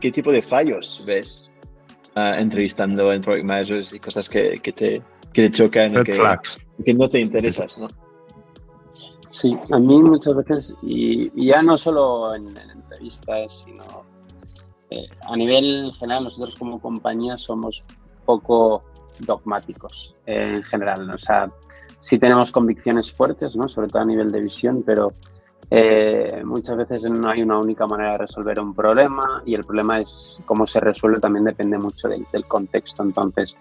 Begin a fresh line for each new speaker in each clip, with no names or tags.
qué tipo de fallos ves ah, entrevistando en Project Managers y cosas que, que te, que te chocan y que, que, no te interesas, ¿no?
Sí, a mí muchas veces, y, ya no solo en, entrevistas, sino eh, a nivel general, nosotros como compañía somos poco dogmáticos eh, en general. O sea, sí tenemos convicciones fuertes, ¿no? sobre todo a nivel de visión, pero eh, muchas veces no hay una única manera de resolver un problema y el problema es cómo se resuelve también depende mucho del, contexto. Entonces,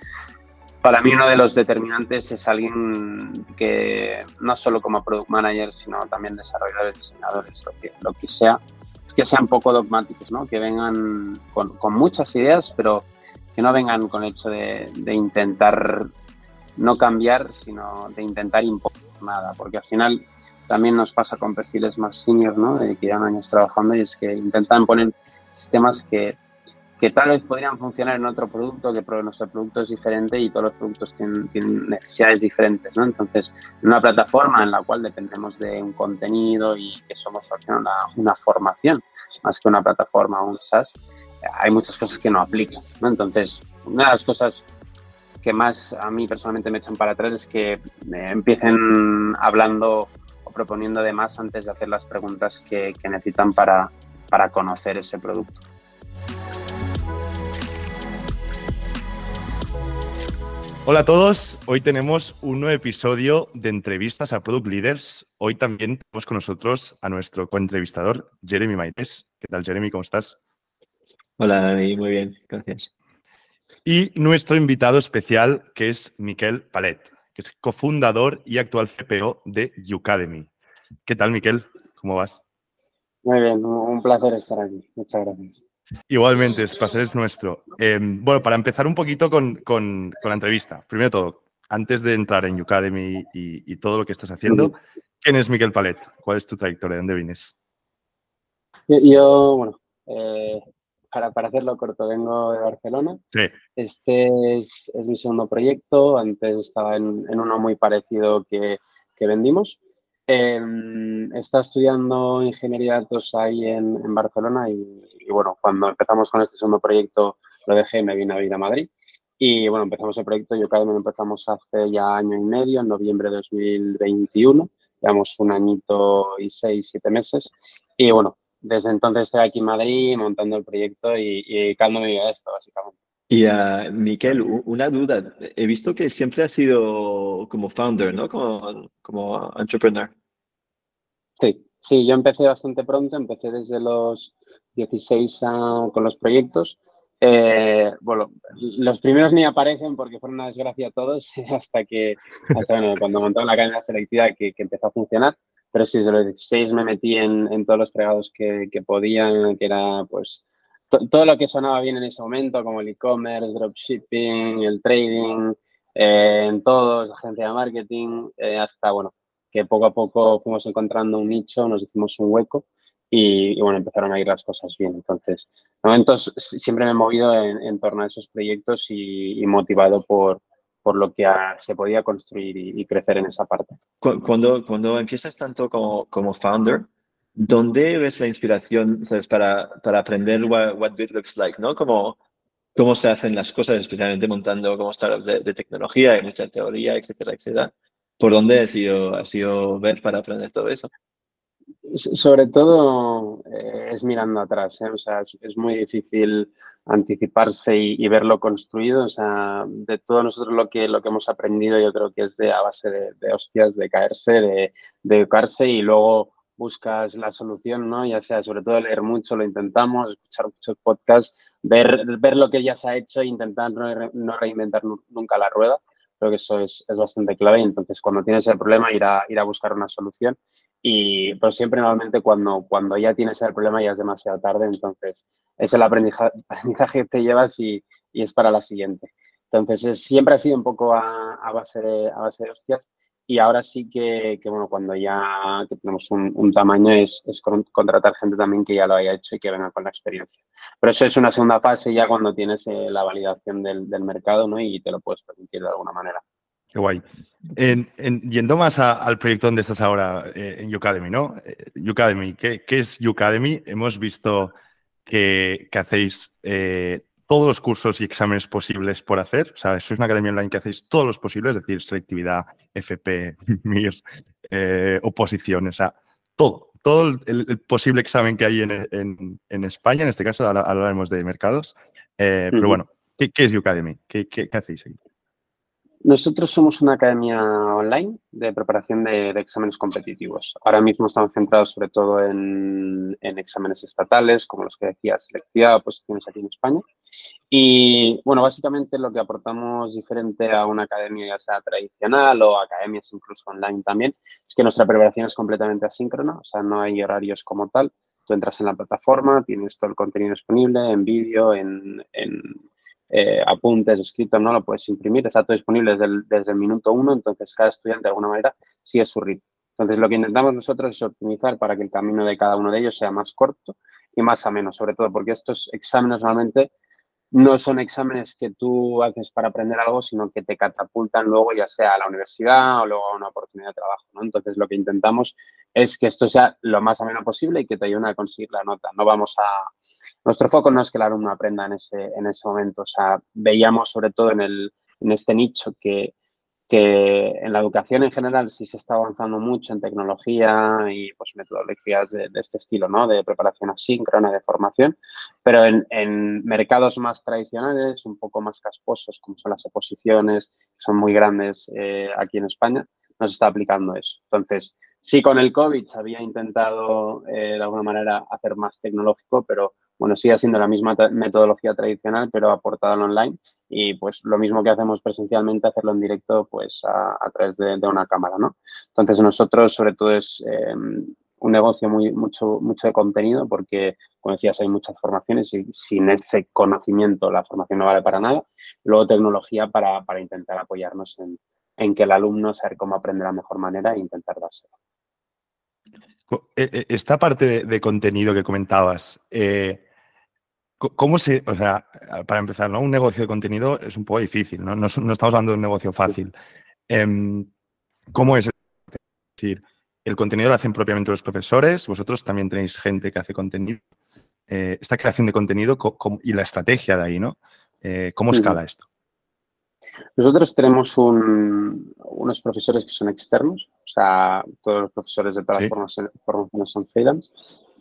para mí uno de los determinantes es alguien que no solo como product manager, sino también desarrolladores, diseñadores, lo que, lo que sea, es que sean poco dogmáticos, ¿no? que vengan con, con muchas ideas, pero que no vengan con el hecho de, de intentar no cambiar, sino de intentar imponer nada, porque al final también nos pasa con perfiles más senior, ¿no? Que llevan años trabajando y es que intentan poner sistemas que, que tal vez podrían funcionar en otro producto, que nuestro producto es diferente y todos los productos tienen, tienen, necesidades diferentes, ¿no? Entonces, en una plataforma en la cual dependemos de un contenido y que somos una, una formación, más que una plataforma o un SaaS, hay muchas cosas que no aplican, ¿no? Entonces, una de las cosas que más a mí personalmente me echan para atrás es que empiecen hablando proponiendo además antes de hacer las preguntas que, necesitan para, para conocer ese producto.
Hola a todos, hoy tenemos un nuevo episodio de entrevistas a Product Leaders. Hoy también tenemos con nosotros a nuestro coentrevistador, Jeremy Maites. ¿Qué tal, Jeremy? ¿Cómo estás?
Hola, muy bien, gracias.
Y nuestro invitado especial, que es Miquel Palet que es cofundador y actual CPO de Ucademy. ¿Qué tal, Miquel? ¿Cómo vas?
Muy bien, un placer estar aquí. Muchas gracias.
Igualmente, el placer es nuestro. Em, bueno, para empezar un poquito con, la entrevista, primero todo, antes de entrar en Ucademy y, y todo lo que estás haciendo, ¿quién es Miquel Palet? ¿Cuál es tu trayectoria? ¿De dónde vienes?
Yo, bueno, eh, para, para, hacerlo corto, vengo de Barcelona.
Sí.
Este es, es, mi segundo proyecto. Antes estaba en, en uno muy parecido que, que vendimos. Eh, está estudiando ingeniería de datos ahí en, en Barcelona y, y, bueno, cuando empezamos con este segundo proyecto lo dejé y me vine a vivir a Madrid. Y bueno, empezamos el proyecto, yo cada lo empezamos hace ya año y medio, en noviembre de 2021. Llevamos un añito y seis, siete meses. Y bueno, desde entonces estoy aquí en Madrid montando el proyecto y, y dedicándome a esto, básicamente.
Y uh, Miquel, una duda. He visto que siempre has sido como founder, ¿no? Como, como entrepreneur.
Sí, sí, yo empecé bastante pronto, empecé desde los 16 a, con los proyectos. Eh, bueno, los primeros ni aparecen porque fueron una desgracia todos hasta que, hasta bueno, cuando montaron la cadena selectiva que, que empezó a funcionar. Pero sí, desde los 16 me metí en, en todos los fregados que, que podían, que era pues todo lo que sonaba bien en ese momento, como el e-commerce, dropshipping, el trading, eh, en todos, agencia de marketing, eh, hasta, bueno, que poco a poco fuimos encontrando un nicho, nos hicimos un hueco y, bueno, empezaron a ir las cosas bien. Entonces, de siempre me he movido en, torno a esos proyectos y motivado por, por lo que a, se podía construir y, y, crecer en esa parte.
Cuando, cuando empiezas tanto como, como founder, ¿dónde ves la inspiración ¿sabes? Para, para aprender what, what good looks like? ¿no? Como, cómo se hacen las cosas, especialmente montando como startups de, de tecnología, hay mucha teoría, etcétera, etcétera. ¿Por dónde has sido, has sido ver para aprender todo eso?
Sobre todo eh, es mirando atrás, ¿eh? o sea, es, es, muy difícil anticiparse y, verlo construido, o sea, de todo nosotros lo que, lo que hemos aprendido yo creo que es de a base de, de hostias, de caerse, de, educarse y luego buscas la solución, ¿no? Ya sea, sobre todo leer mucho, lo intentamos, escuchar muchos podcasts, ver, ver lo que ya se ha hecho e intentar no, reinventar nunca la rueda. Creo que eso es, es, bastante clave entonces cuando tienes el problema ir a, ir a buscar una solución y pero siempre normalmente cuando, cuando ya tienes el problema ya es demasiado tarde, entonces es el aprendizaje, que te llevas y, y, es para la siguiente. Entonces es, siempre ha sido un poco a, a, base de, a base de hostias y ahora sí que, que bueno, cuando ya que tenemos un, un tamaño es, es, contratar gente también que ya lo haya hecho y que venga con la experiencia. Pero eso es una segunda fase ya cuando tienes eh, la validación del, del, mercado ¿no? y te lo puedes permitir de alguna manera.
Qué guay. En, en, yendo más a, al proyecto donde estás ahora, eh, en Ucademy, ¿no? Eh, Ucademy, ¿qué, ¿qué, es Ucademy? Hemos visto que, hacéis eh, todos los cursos y exámenes posibles por hacer. O sea, sois una academia online que hacéis todos los posibles, es decir, selectividad, FP, MIR, eh, oposición, o sea, todo, todo el, posible examen que hay en, España, en este caso ahora hablaremos de mercados. Eh, pero bueno, ¿qué, es Ucademy? ¿Qué, qué, qué hacéis ahí?
Nosotros somos una academia online de preparación de, exámenes competitivos. Ahora mismo estamos centrados sobre todo en, exámenes estatales, como los que decía, selectividad, posiciones aquí en España. Y bueno, básicamente lo que aportamos diferente a una academia ya sea tradicional o academias incluso online también, es que nuestra preparación es completamente asíncrona, o sea, no hay horarios como tal. Tú entras en la plataforma, tienes todo el contenido disponible en vídeo, en eh, apuntes, escritos, no lo puedes imprimir, está todo disponible desde el, minuto uno, entonces cada estudiante de alguna manera sigue su ritmo. Entonces lo que intentamos nosotros es optimizar para que el camino de cada uno de ellos sea más corto y más ameno, sobre todo porque estos exámenes normalmente no son exámenes que tú haces para aprender algo, sino que te catapultan luego ya sea a la universidad o luego a una oportunidad de trabajo. Entonces, lo que intentamos es que esto sea lo más ameno posible y que te ayude a conseguir la nota. No vamos a, nuestro foco no es que el alumno aprenda en ese, en ese momento. O sea, veíamos sobre todo en, el, en este nicho que, que en la educación en general sí se está avanzando mucho en tecnología y pues metodologías de, este estilo, ¿no? De preparación asíncrona, de formación, pero en, en, mercados más tradicionales, un poco más casposos, como son las oposiciones, que son muy grandes eh, aquí en España, no se está aplicando eso. Entonces, sí con el COVID se había intentado eh, de alguna manera hacer más tecnológico, pero bueno, sigue siendo la misma metodología tradicional, pero aportada en online. Y pues lo mismo que hacemos presencialmente, hacerlo en directo, pues a, través de, una cámara, ¿no? Entonces nosotros, sobre todo, es em, un negocio muy, mucho, mucho de contenido, porque, como decías, hay muchas formaciones y sin ese conocimiento la formación no vale para nada. Luego tecnología para, para intentar apoyarnos en, en que el alumno sabe cómo aprender de la mejor manera e intentar dárselo.
E, e, esta parte de, contenido que comentabas, eh, ¿Cómo se, o sea, para empezar, ¿no? Un negocio de contenido es un poco difícil, ¿no? No, estamos hablando de un negocio fácil. Em, ¿Cómo es? Es decir, el contenido lo hacen propiamente los profesores, vosotros también tenéis gente que hace contenido. Eh, esta creación de contenido y la estrategia de ahí, ¿no? Eh, ¿Cómo escala esto?
Nosotros tenemos unos profesores que son externos, o sea, todos los profesores de todas las formaciones son freelance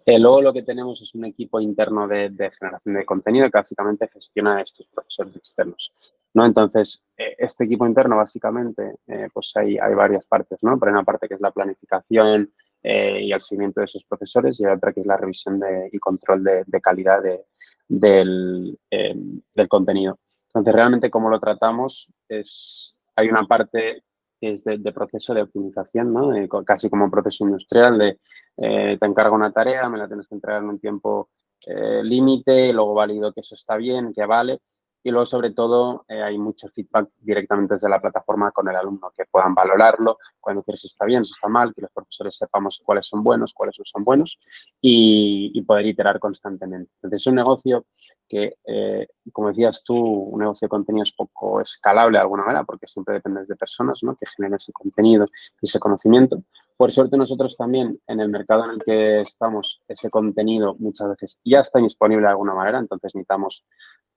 eh, luego lo que tenemos es un equipo interno de, generación de contenido que básicamente gestiona estos profesores externos. ¿no? Entonces, eh, este equipo interno básicamente, eh, pues hay, hay, varias partes, ¿no? Pero hay una parte que es la planificación y el seguimiento de esos profesores y otra que es la revisión y control de, calidad del, del contenido. Entonces, realmente cómo lo tratamos es, hay una parte es de, proceso de optimización, ¿no? casi como un proceso industrial de eh, te encargo una tarea, me la tienes que entregar en un tiempo eh, límite, luego valido que eso está bien, que vale. Y luego, sobre todo, eh, hay mucho feedback directamente desde la plataforma con el alumno, que puedan valorarlo, puedan decir si está bien, si está mal, que los profesores sepamos cuáles son buenos, cuáles no son buenos y, poder iterar constantemente. Entonces, es un negocio que, como decías tú, un negocio de contenido es poco escalable de alguna manera, porque siempre dependes de personas ¿no? que generen ese contenido y ese conocimiento, por suerte nosotros también en el mercado en el que estamos, ese contenido muchas veces ya está disponible de alguna manera, entonces necesitamos,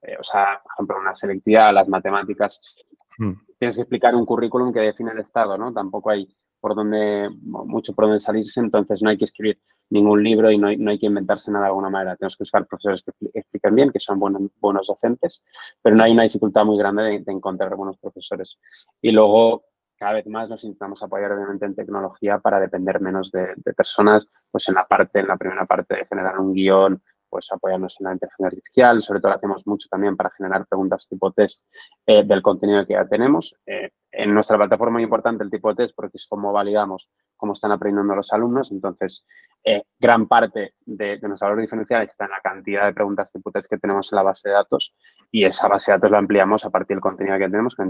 eh, o sea, por ejemplo, una selectividad, las matemáticas, hmm. tienes que explicar un currículum que define el estado, ¿no? Tampoco hay por donde, mucho por donde salirse, entonces no hay que escribir ningún libro y no hay, no hay que inventarse nada de alguna manera. Tenemos que buscar profesores que expliquen bien, que son buenos, buenos docentes, pero no hay una dificultad muy grande de, de encontrar buenos profesores. Y luego, cada vez más nos intentamos apoyar obviamente en tecnología para depender menos de, personas, pues en la parte, en la primera parte de generar un guion, pues apoyarnos en la inteligencia artificial, sobre todo lo hacemos mucho también para generar preguntas tipo test eh, del contenido que ya tenemos. Eh, en nuestra plataforma es importante el tipo de test porque es como validamos cómo están aprendiendo los alumnos, entonces eh, gran parte de, nuestro valor diferencial está en la cantidad de preguntas tipo test que tenemos en la base de datos y esa base de datos la ampliamos a partir del contenido que tenemos con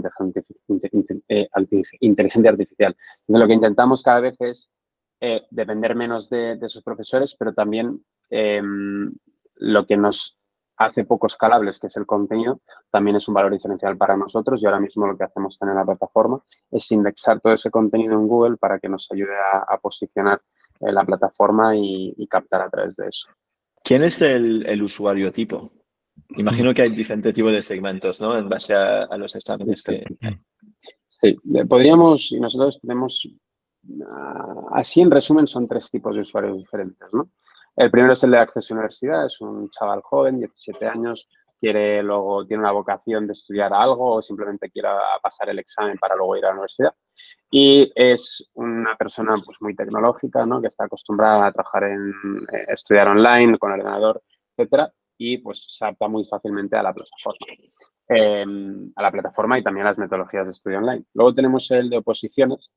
inteligencia artificial. Entonces lo que intentamos cada vez es depender menos de, de esos profesores, pero también em, lo que nos hace poco escalables, que es el contenido, también es un valor diferencial para nosotros y ahora mismo lo que hacemos en la plataforma es indexar todo ese contenido en Google para que nos ayude a, posicionar eh, la plataforma y, captar a través de eso.
¿Quién es el, usuario tipo? Imagino que hay diferentes tipos de segmentos, ¿no? En base a, los exámenes que...
Sí, podríamos, y nosotros tenemos, ah, así en resumen, son tres tipos de usuarios diferentes, ¿no? El primero es el de acceso a universidad, es un chaval joven, 17 años, quiere luego, tiene una vocación de estudiar algo o simplemente quiere pasar el examen para luego ir a la universidad. Y es una persona pues, muy tecnológica, ¿no? que está acostumbrada a trabajar en eh, estudiar online, con ordenador, etcétera, y pues se adapta muy fácilmente a la plataforma. Em, a la plataforma y también a las metodologías de estudio online. Luego tenemos el de oposiciones,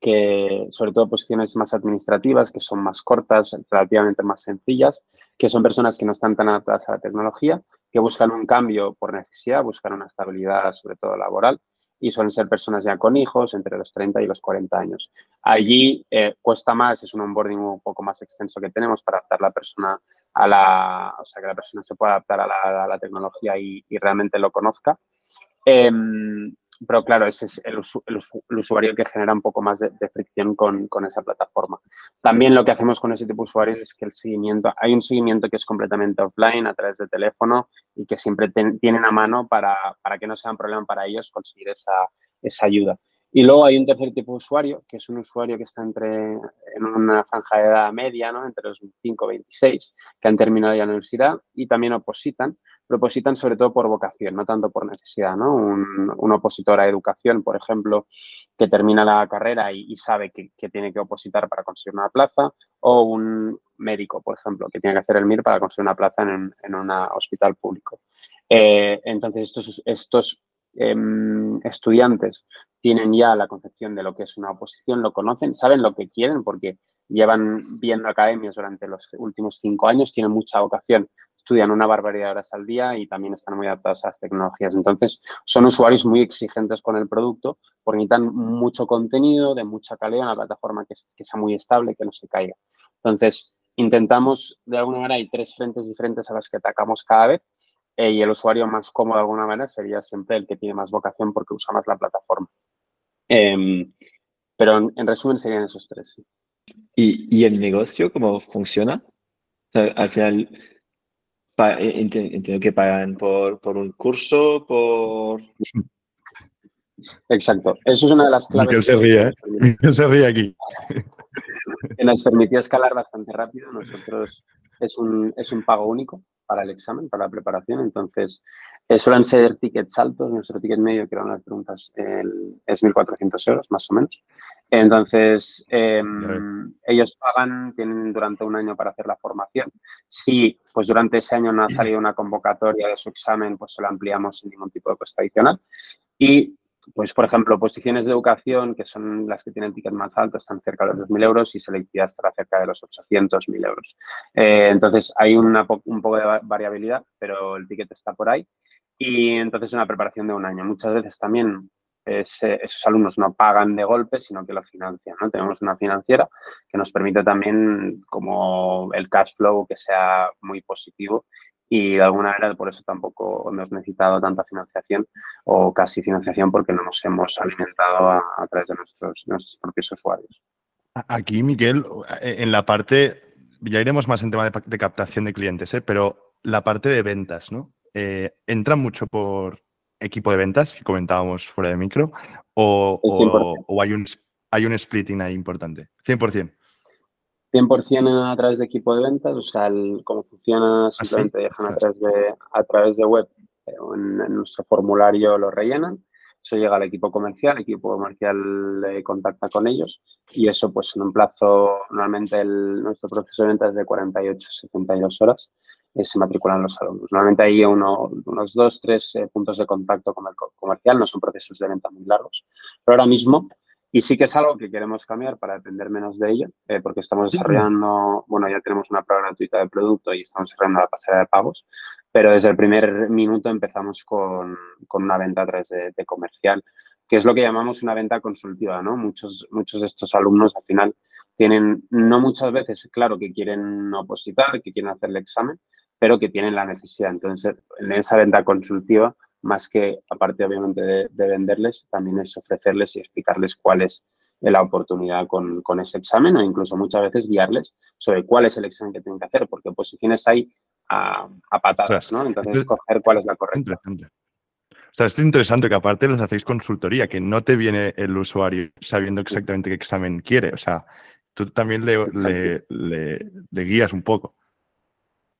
que sobre todo posiciones más administrativas, que son más cortas, relativamente más sencillas, que son personas que no están tan adaptadas a la tecnología, que buscan un cambio por necesidad, buscan una estabilidad sobre todo laboral y suelen ser personas ya con hijos entre los 30 y los 40 años. Allí eh, cuesta más, es un onboarding un poco más extenso que tenemos para adaptar la persona a la, o sea, que la persona se pueda adaptar a la, tecnología y, realmente lo conozca. Em, pero claro, ese es el, usuario que genera un poco más de, fricción con, esa plataforma. También lo que hacemos con ese tipo de usuarios es que el seguimiento, hay un seguimiento que es completamente offline a través de teléfono y que siempre tienen a mano para, que no sea un problema para ellos conseguir esa, esa ayuda. Y luego hay un tercer tipo de usuario, que es un usuario que está entre, en una franja de edad media, ¿no? entre los 25 y 26, que han terminado ya la universidad y también opositan, propositan sobre todo por vocación, no tanto por necesidad. ¿no? Un, un opositor a educación, por ejemplo, que termina la carrera y, sabe que, tiene que opositar para conseguir una plaza, o un médico, por ejemplo, que tiene que hacer el MIR para conseguir una plaza en, en un hospital público. Eh, entonces, estos, estos em, estudiantes tienen ya la concepción de lo que es una oposición, lo conocen, saben lo que quieren porque llevan viendo academias durante los últimos cinco años, tienen mucha vocación estudian una barbaridad de horas al día y también están muy adaptados a las tecnologías. Entonces, son usuarios muy exigentes con el producto porque necesitan mucho contenido, de mucha calidad, una plataforma que, sea muy estable, que no se caiga. Entonces, intentamos, de alguna manera, hay tres frentes diferentes a las que atacamos cada vez eh, y el usuario más cómodo de alguna manera sería siempre el que tiene más vocación porque usa más la plataforma. Em, pero en, resumen serían esos tres.
¿Y, el negocio cómo funciona? al final, entiendo que pagan por, por un curso, por...
Exacto. Eso es una de las claves.
Que se ríe, ¿eh? se ríe aquí.
Que nos permitió escalar bastante rápido. Nosotros es un, es un pago único para el examen, para la preparación. Entonces, eh, suelen ser tickets altos. Nuestro ticket medio, que eran las preguntas, es 1.400 euros, más o menos. Entonces, em, ellos pagan, tienen durante un año para hacer la formación. Si pues durante ese año no ha salido una convocatoria de su examen, pues se lo ampliamos sin ningún tipo de coste adicional. Y, pues, por ejemplo, posiciones de educación, que son las que tienen ticket más alto, están cerca de los 2.000 euros y selectividad estará cerca de los 800.000 euros. Eh, entonces, hay una, un poco de variabilidad, pero el ticket está por ahí. Y entonces una preparación de un año. Muchas veces también esos alumnos no pagan de golpe, sino que lo financian. ¿no? Tenemos una financiera que nos permite también como el cash flow que sea muy positivo y de alguna manera por eso tampoco hemos necesitado tanta financiación o casi financiación porque no nos hemos alimentado a, través de nuestros, nuestros propios usuarios.
Aquí, Miguel, en la parte, ya iremos más en tema de, captación de clientes, ¿eh? pero la parte de ventas, ¿no? Eh, entra mucho por, equipo de ventas que comentábamos fuera de micro o, hay, un, hay un splitting ahí importante? 100%.
100% a través de equipo de ventas, o sea, cómo funciona ¿Ah, simplemente dejan a través de, a través de web eh, en, nuestro formulario lo rellenan, eso llega al equipo comercial, el equipo comercial le contacta con ellos y eso pues en un plazo, normalmente el, nuestro proceso de ventas es de 48 72 horas eh, se matriculan los alumnos. Normalmente hay uno, unos dos, tres eh, puntos de contacto con el comercial, no son procesos de venta muy largos. Pero ahora mismo, y sí que es algo que queremos cambiar para depender menos de ello, eh, porque estamos desarrollando, bueno, ya tenemos una prueba gratuita de producto y estamos desarrollando la pasarela de pagos, pero desde el primer minuto empezamos con, con una venta a través de, de, comercial, que es lo que llamamos una venta consultiva, ¿no? Muchos, muchos de estos alumnos al final tienen, no muchas veces, claro, que quieren opositar, que quieren hacer el examen, pero que tienen la necesidad. Entonces, en esa venta consultiva, más que, aparte obviamente de, venderles, también es ofrecerles y explicarles cuál es la oportunidad con, ese examen o incluso muchas veces guiarles sobre cuál es el examen que tienen que hacer, porque posiciones hay a, patadas, ¿no? Entonces, escoger cuál es la correcta.
O sea, es interesante que aparte les hacéis consultoría, que no te viene el usuario sabiendo exactamente qué examen quiere. O sea, tú también le, le guías un poco.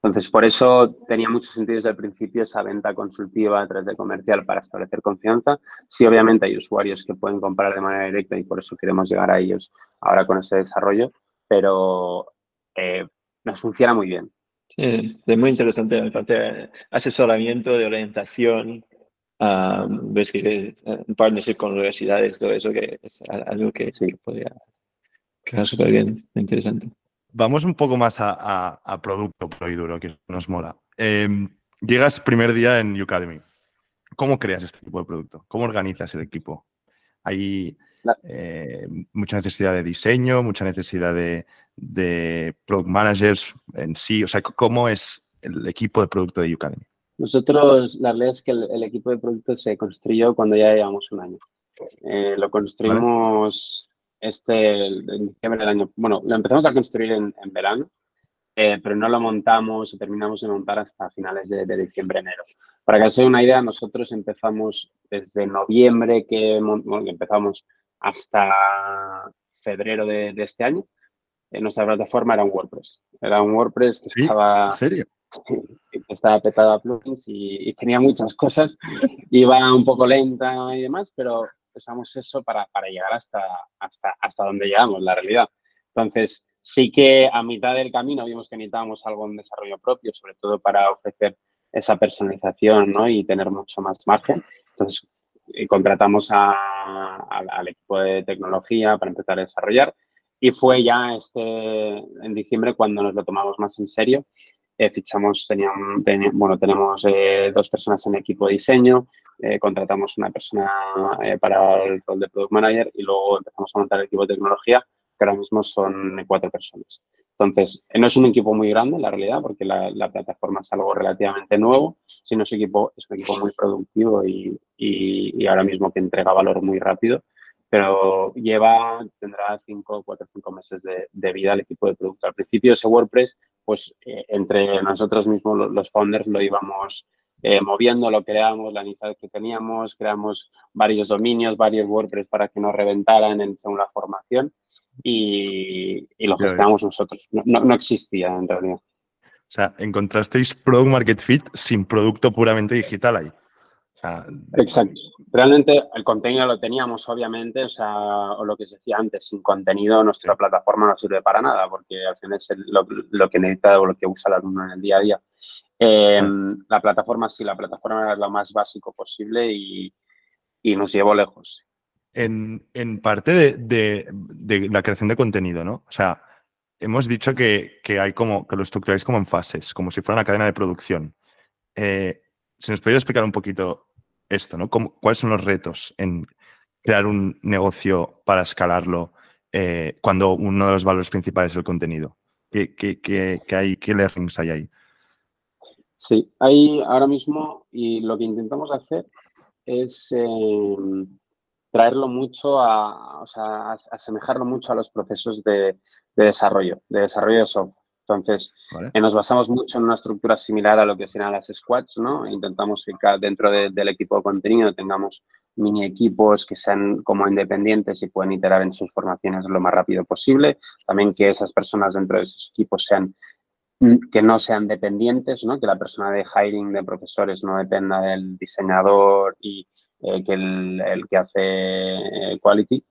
Entonces, por eso tenía mucho sentido desde el principio esa venta consultiva a través de comercial para establecer confianza. Sí, obviamente hay usuarios que pueden comprar de manera directa y por eso queremos llegar a ellos ahora con ese desarrollo, pero eh, nos funciona muy bien.
Sí, es muy interesante, la parte de asesoramiento, de orientación, ves que en partnership con universidades, todo eso, que es algo que, sí. que podría quedar súper bien, interesante.
Vamos un poco más a, producto pro y duro, que nos mola. Em, llegas primer día en Ucademy. ¿Cómo creas este tipo de producto? ¿Cómo organizas el equipo? Hay eh, mucha necesidad de diseño, mucha necesidad de, de, product managers en sí. O sea, ¿cómo es el equipo de producto de Ucademy?
Nosotros, la realidad es que el, equipo de producto se construyó cuando ya llevamos un año. Eh, lo construimos este, en diciembre del año, bueno, lo empezamos a construir en, verano, eh, pero no lo montamos o terminamos de montar hasta finales de, diciembre, enero. Para que se una idea, nosotros empezamos desde noviembre que, empezamos hasta febrero de, este año. En nuestra plataforma era un WordPress. Era un WordPress que estaba...
¿En serio?
estaba petado a plugins y, y, tenía muchas cosas. Iba un poco lenta y demás, pero usamos eso para, para llegar hasta, hasta, hasta donde llegamos, la realidad. Entonces, sí que a mitad del camino vimos que necesitábamos algo en desarrollo propio, sobre todo para ofrecer esa personalización ¿no? y tener mucho más margen. Entonces, eh, contratamos al equipo de tecnología para empezar a desarrollar y fue ya este en diciembre cuando nos lo tomamos más en serio. Eh, fichamos, teníamos, bueno, tenemos eh, dos personas en equipo de diseño, eh, contratamos una persona eh, para el rol de Product Manager y luego empezamos a montar el equipo de tecnología, que ahora mismo son cuatro personas. Entonces, no es un equipo muy grande, la realidad, porque la, plataforma es algo relativamente nuevo, sino es, equipo, es un equipo muy productivo y, y, ahora mismo que entrega valor muy rápido, pero lleva, tendrá cinco, cuatro, cinco meses de, de vida el equipo de producto. Al principio ese WordPress, pues eh, entre nosotros mismos, los founders, lo íbamos eh, moviendo lo creamos, la necesidad que teníamos, creamos varios dominios, varios WordPress para que nos reventaran en, según la formación y, lo gestionamos nosotros. No, existía en realidad.
O sea, encontrasteis Product Market Fit sin producto puramente digital ahí.
Exacto. Realmente el contenido lo teníamos, obviamente, o sea, o lo que se decía antes, sin contenido nuestra plataforma no sirve para nada, porque al final es lo, lo, que necesita o lo que usa el alumno en el día a día. Em, la plataforma sí, la plataforma era lo más básico posible y, nos llevó lejos.
En, parte de, la creación de contenido, ¿no? O sea, hemos dicho que, hay como, que lo estructuráis como en fases, como si fuera una cadena de producción. Eh, ¿Se nos podría explicar un poquito esto, ¿no? ¿Cuáles son los retos en crear un negocio para escalarlo eh, cuando uno de los valores principales es el contenido? ¿Qué, qué hay, ¿Qué learnings hay ahí?
Sí, ahí ahora mismo y lo que intentamos hacer es em, traerlo mucho a, o sea, asemejarlo mucho a los procesos de, desarrollo, de desarrollo de software. Entonces, eh, nos basamos mucho en una estructura similar a lo que serían las squads, ¿no? Intentamos que dentro del equipo de contenido tengamos mini equipos que sean como independientes y pueden iterar en sus formaciones lo más rápido posible. También que esas personas dentro de esos equipos sean que no sean dependientes, ¿no? que la persona de hiring de profesores no dependa del diseñador y eh, que el, el, que hace eh, quality.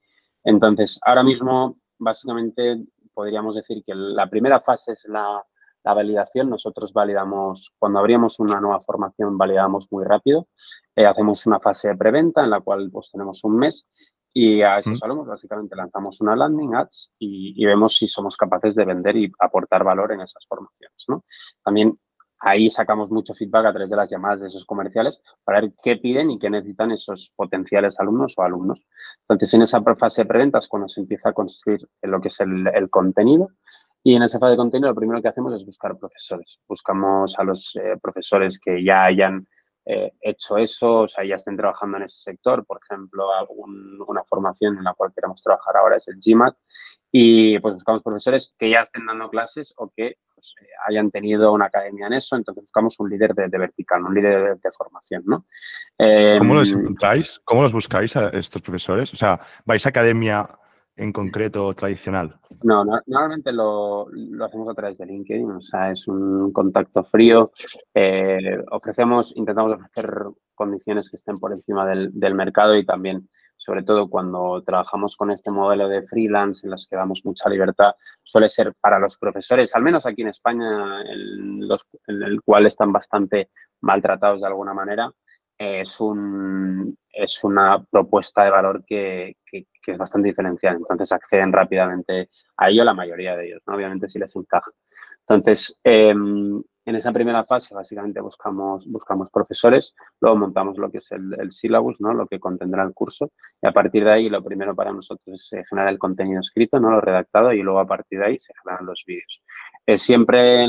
Entonces, ahora mismo, básicamente, podríamos decir que la primera fase es la, la validación. Nosotros validamos, cuando abrimos una nueva formación, validamos muy rápido. Eh, hacemos una fase de preventa en la cual pues, tenemos un mes y a esos alumnos básicamente lanzamos una landing ads y, vemos si somos capaces de vender y aportar valor en esas formaciones. ¿no? También ahí sacamos mucho feedback a través de las llamadas de esos comerciales para ver qué piden y qué necesitan esos potenciales alumnos o alumnos. Entonces, en esa fase de preventas cuando se empieza a construir lo que es el, contenido y en esa fase de contenido lo primero que hacemos es buscar profesores. Buscamos a los eh, profesores que ya hayan eh, hecho eso, o sea, ya estén trabajando en ese sector. Por ejemplo, alguna formación en la cual queremos trabajar ahora es el GMAT y pues buscamos profesores que ya estén dando clases o que pues, eh, hayan tenido una academia en eso, entonces buscamos un líder de, vertical, un líder de, formación, ¿no?
¿Cómo los em, encontráis? ¿Cómo los buscáis a estos profesores? O sea, ¿vais a academia en concreto tradicional?
No, normalmente lo, hacemos a través de LinkedIn, o sea, es un contacto frío. Eh, ofrecemos, intentamos ofrecer condiciones que estén por encima del, mercado y también, sobre todo cuando trabajamos con este modelo de freelance en los que damos mucha libertad, suele ser para los profesores, al menos aquí en España, en el cual están bastante maltratados de alguna manera, es, un, es una propuesta de valor que, es bastante diferencial. Entonces acceden rápidamente a ello la mayoría de ellos, obviamente si les encaja. Entonces, em, en esa primera fase básicamente buscamos, buscamos profesores, luego montamos lo que es el, el syllabus, ¿no? lo que contendrá el curso, y a partir de ahí lo primero para nosotros es generar el contenido escrito, ¿no? lo redactado, y luego a partir de ahí se generan los vídeos. Eh, siempre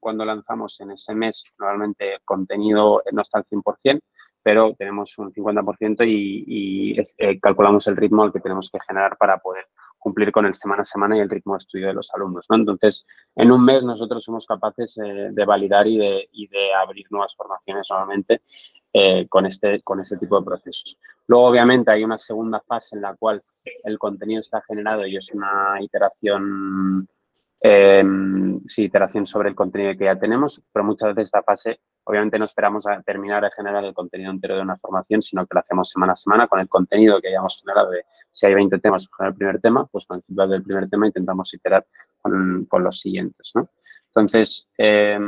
cuando lanzamos en ese mes, normalmente el contenido no está al 100%, pero tenemos un 50% y, eh, calculamos el ritmo al que tenemos que generar para poder cumplir con el semana a semana y el ritmo de estudio de los alumnos. Entonces, en un mes nosotros somos capaces eh, de validar y de, abrir nuevas formaciones nuevamente con, este, con este tipo de procesos. Luego, obviamente, hay una segunda fase en la cual el contenido está generado y es una iteración eh, sí, iteración sobre el contenido que ya tenemos, pero muchas veces esta fase, obviamente no esperamos a terminar de generar el contenido entero de una formación, sino que lo hacemos semana a semana con el contenido que hayamos generado. De, si hay 20 temas con el primer tema, pues con el feedback del primer tema intentamos iterar con, con los siguientes. ¿no? Entonces, eh,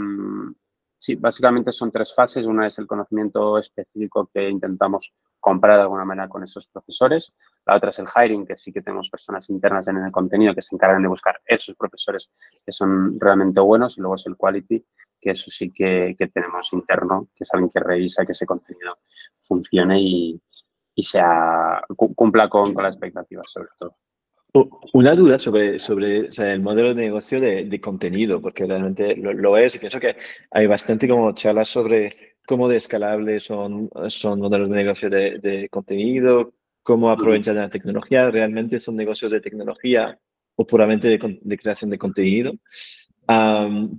sí, básicamente son tres fases. Una es el conocimiento específico que intentamos comprar de alguna manera con esos profesores. La otra es el hiring, que sí que tenemos personas internas en el contenido que se encargan de buscar esos profesores que son realmente buenos. Y luego es el quality, que eso sí que, tenemos interno, que es alguien que revisa que ese contenido funcione y, sea, cumpla con, con las expectativas, sobre todo.
Una duda sobre, sobre el modelo de negocio de, contenido, porque realmente lo, es y pienso que hay bastante como charlas sobre cómo de escalables son, son modelos de negocio de, contenido, cómo aprovechar la tecnología, realmente son negocios de tecnología o puramente de creación de contenido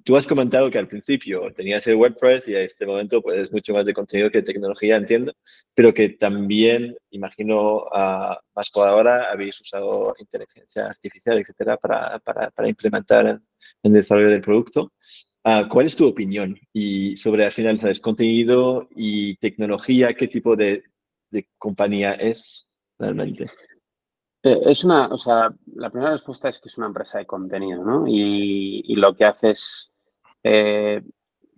tú has comentado que al principio tenías el WordPress y a este momento pues es mucho más de contenido que de tecnología, entiendo, pero que también, imagino, uh, más por ahora habéis usado inteligencia artificial, etcétera, para, para, para implementar en, el desarrollo del producto. Uh, ¿Cuál es tu opinión? Y sobre, al final, ¿sabes? Contenido y tecnología, ¿qué tipo de, de compañía es
Eh, es una, o sea, la primera respuesta es que es una empresa de contenido, ¿no? Y, lo que haces, eh,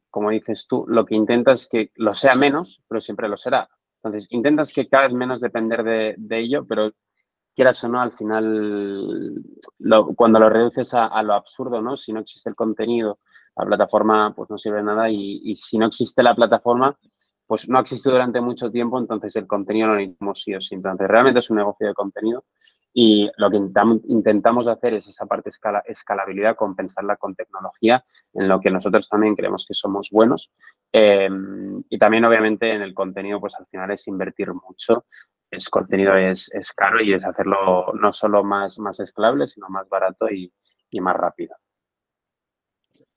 como dices tú, lo que intentas es que lo sea menos, pero siempre lo será. Entonces, intentas que cada vez menos depender de, ello, pero quieras o no, al final, cuando lo reduces a, lo absurdo, ¿no? Si no existe el contenido, la plataforma pues no sirve de nada y, y si no existe la plataforma, pues no ha existido durante mucho tiempo, entonces el contenido lo hemos sido sí Entonces, realmente es un negocio de contenido y lo que intentamos hacer es esa parte de escalabilidad, compensarla con tecnología, en lo que nosotros también creemos que somos buenos. Em, y también, obviamente, en el contenido, pues al final es invertir mucho. Es contenido es, es caro y es hacerlo no solo más, más escalable, sino más barato y, y más rápido.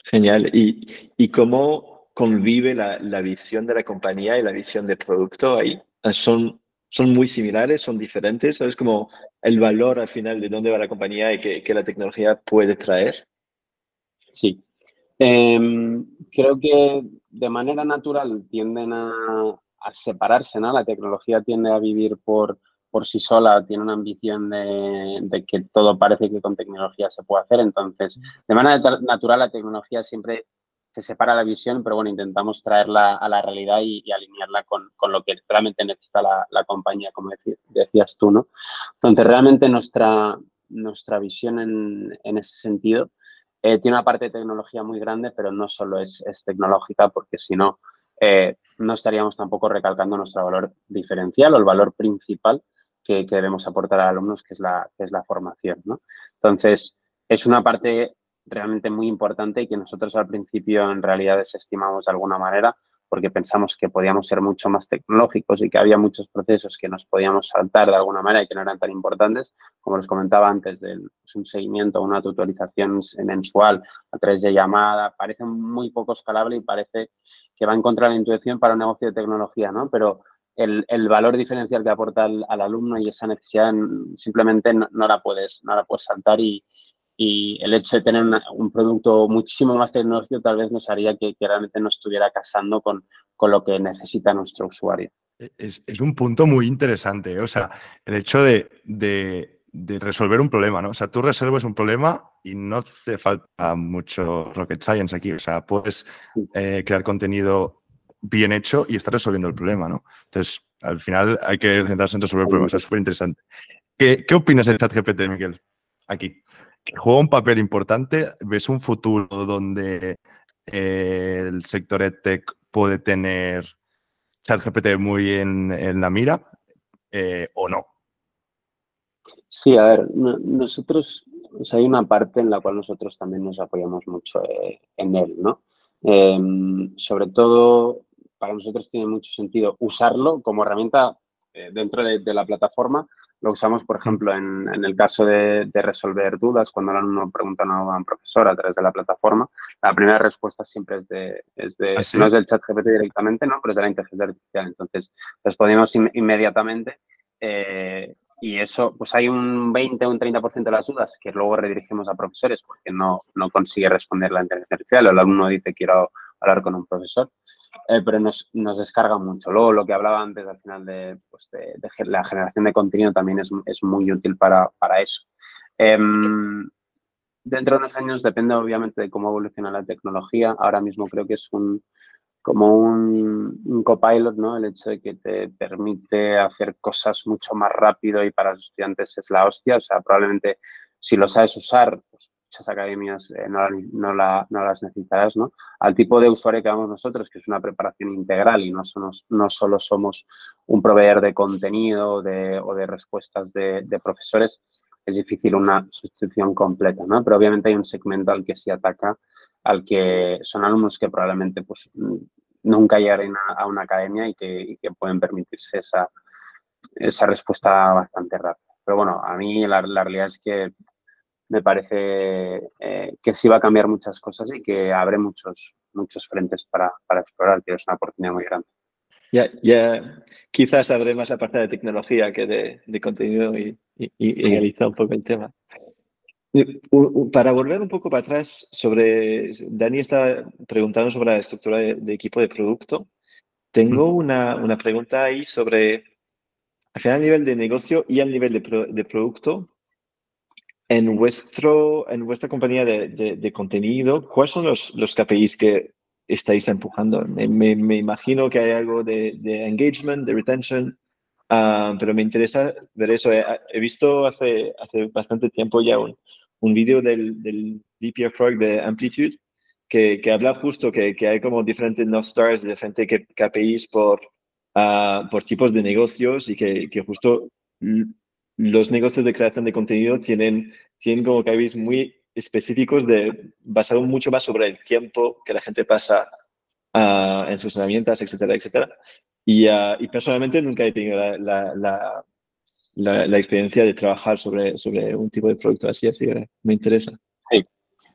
Genial. ¿Y, y cómo convive la, la, visión de la compañía y la visión del producto ahí? ¿Son, son muy similares? ¿Son diferentes? ¿Sabes como el valor al final de dónde va la compañía y que, la tecnología puede traer?
Sí. Em, creo que de manera natural tienden a, separarse, ¿no? La tecnología tiende a vivir por, por sí sola, tiene una ambición de, de, que todo parece que con tecnología se puede hacer. Entonces, de manera natural, la tecnología siempre se separa la visión, pero bueno, intentamos traerla a la realidad y, alinearla con, lo que realmente necesita la, compañía, como decías tú, ¿no? Entonces, realmente nuestra, nuestra visión en, ese sentido eh, tiene una parte de tecnología muy grande, pero no solo es, tecnológica, porque si no, eh, no estaríamos tampoco recalcando nuestro valor diferencial o el valor principal que, que debemos aportar a alumnos, que es la, que es la formación, ¿no? Entonces, es una parte realmente muy importante y que nosotros al principio en realidad desestimamos de alguna manera porque pensamos que podíamos ser mucho más tecnológicos y que había muchos procesos que nos podíamos saltar de alguna manera y que no eran tan importantes, como les comentaba antes, del, un seguimiento, una tutorización mensual a través de llamada, parece muy poco escalable y parece que va en contra de la intuición para un negocio de tecnología, ¿no? Pero el, valor diferencial que aporta al, alumno y esa necesidad simplemente no, la, puedes, no la puedes saltar y, y el hecho de tener un producto muchísimo más tecnológico tal vez nos haría que, realmente no estuviera casando con, con, lo que necesita nuestro usuario.
E, es, es, un punto muy interesante, ¿eh? o sea, el hecho de, de, de, resolver un problema, ¿no? O sea, tú resuelves un problema y no hace falta mucho rocket science aquí, o sea, puedes eh, crear contenido bien hecho y estar resolviendo el problema, ¿no? Entonces, al final hay que centrarse en resolver problemas, es súper interesante. ¿Qué, ¿Qué opinas del ChatGPT, Miguel? Aquí juega un papel importante. ¿Ves un futuro donde eh, el sector EdTech puede tener ChatGPT muy en, la mira eh, o no?
Sí, a ver, nosotros, hay una parte en la cual nosotros también nos apoyamos mucho eh, en él, ¿no? Em, sobre todo, para nosotros tiene mucho sentido usarlo como herramienta dentro de la plataforma, lo usamos, por ejemplo, en, el caso de, resolver dudas, cuando el alumno pregunta a un profesor a través de la plataforma, la primera respuesta siempre es de, ¿Ah, no es del chat GPT directamente, ¿no? pero es de la inteligencia artificial. Entonces, respondemos inmediatamente eh, y eso, pues hay un 20 o un 30% de las dudas que luego redirigimos a profesores porque no, no consigue responder la inteligencia artificial o el alumno dice quiero hablar con un profesor. Eh, pero nos, nos, descarga mucho. Luego, lo que hablaba antes al final de, pues la generación de contenido también es, es muy útil para, para eso. Em, dentro de unos años depende obviamente de cómo evoluciona la tecnología. Ahora mismo creo que es un, como un, un, copilot, ¿no? El hecho de que te permite hacer cosas mucho más rápido y para los estudiantes es la hostia. O sea, probablemente si lo sabes usar, pues muchas academias eh, no, no, la, no, las necesitarás, ¿no? Al tipo de usuario que vamos nosotros, que es una preparación integral y no, no solo somos un proveedor de contenido de, o de respuestas de, profesores, es difícil una sustitución completa, ¿no? Pero obviamente hay un segmento al que se ataca, al que son alumnos que probablemente pues, nunca lleguen a, una academia y que, que, pueden permitirse esa, esa respuesta bastante rápida. Pero bueno, a mí la, la realidad es que me parece eh, que sí va a cambiar muchas cosas y que abre muchos, muchos frentes para, para explorar, que es una oportunidad muy grande.
Ya, ya quizás abre más la parte de tecnología que de, de contenido y, y, y un poco el tema. Para volver un poco para atrás sobre, Dani está preguntando sobre la estructura de, equipo de producto. Tengo una, una, pregunta ahí sobre, al final, a nivel de negocio y al nivel de, de producto, en, vuestro, en vuestra compañía de, de, contenido, ¿cuáles son los, los KPIs que estáis empujando? Me, me, imagino que hay algo de, engagement, de retention, uh, pero me interesa ver eso. He, visto hace, hace bastante tiempo ya un, un vídeo del, del DPR Frog de Amplitude que, que habla justo que, que, hay como diferentes North Stars, diferentes KPIs por, uh, por tipos de negocios y que, que justo los negocios de creación de contenido tienen, tienen como KPIs muy específicos de, basado mucho más sobre el tiempo que la gente pasa uh, en sus herramientas, etcétera, etcétera. Y, y personalmente nunca he tenido la, la, experiencia de trabajar sobre, sobre un tipo de producto así, así que me interesa.
Sí,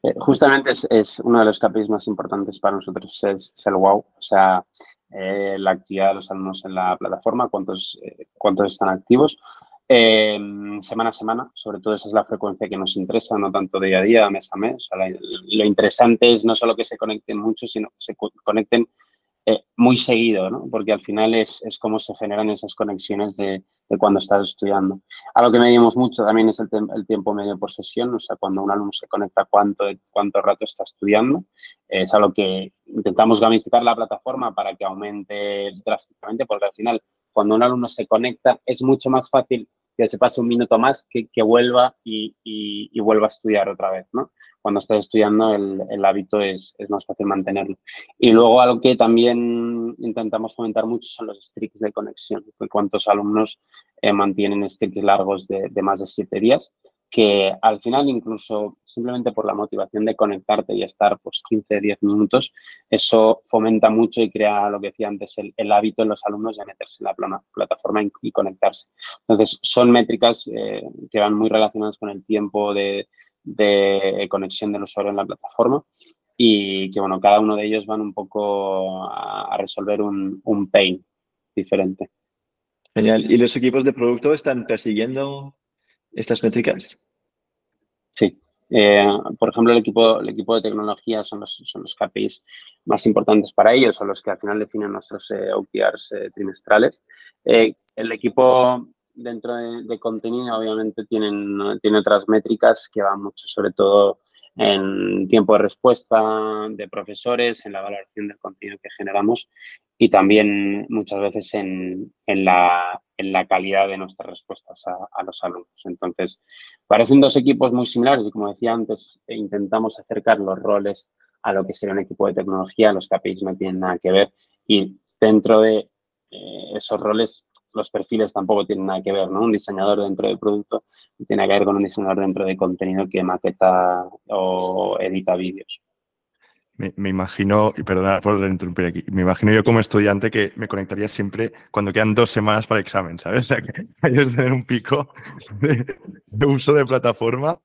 eh, justamente es, es, uno de los KPIs más importantes para nosotros, es, es el wow, o sea, eh, la actividad de los alumnos en la plataforma, cuántos, eh, cuántos están activos. Eh, semana a semana, sobre todo esa es la frecuencia que nos interesa, no tanto día a día, mes a mes. lo interesante es no solo que se conecten mucho, sino que se conecten eh, muy seguido, ¿no? porque al final es, es cómo se generan esas conexiones de, cuando estás estudiando. Algo que medimos mucho también es el, tiempo medio por sesión, o sea, cuando un alumno se conecta, cuánto, cuánto rato está estudiando. es algo que intentamos gamificar la plataforma para que aumente drásticamente, porque al final, cuando un alumno se conecta, es mucho más fácil que se pase un minuto más, que, vuelva y, vuelva a estudiar otra vez, ¿no? Cuando estás estudiando el, hábito es, más fácil mantenerlo. Y luego algo que también intentamos fomentar mucho son los streaks de conexión, cuántos alumnos eh, mantienen streaks largos de, más de siete días. Que al final incluso simplemente por la motivación de conectarte y estar pues 15, 10 minutos, eso fomenta mucho y crea lo que decía antes, el, hábito en los alumnos de meterse en la plataforma y, conectarse. Entonces, son métricas eh, que van muy relacionadas con el tiempo de, conexión del usuario en la plataforma y que, bueno, cada uno de ellos van un poco a, resolver un, un pain diferente.
Genial. ¿Y los equipos de producto están persiguiendo estas métricas?
Sí. Eh, por ejemplo, el equipo, el equipo de tecnología son los, son los KPIs más importantes para ellos, son los que al final definen nuestros eh, OKRs eh, trimestrales. el equipo dentro de, contenido obviamente tienen, tiene otras métricas que van mucho sobre todo en tiempo de respuesta de profesores, en la valoración del contenido que generamos y también muchas veces en, la, calidad de nuestras respuestas a, los alumnos. Entonces, parecen dos equipos muy similares y como decía antes, intentamos acercar los roles a lo que sería un equipo de tecnología, los KPIs no tienen nada que ver y dentro de eh, esos roles los perfiles tampoco tienen nada que ver, ¿no? Un diseñador dentro del producto tiene que ver con un diseñador dentro de contenido que maqueta o edita vídeos.
Me, imagino, y perdonad por interrumpir aquí, me imagino yo como estudiante que me conectaría siempre cuando quedan dos semanas para el examen, ¿sabes? O sea, que hay que tener un pico de, uso de plataforma.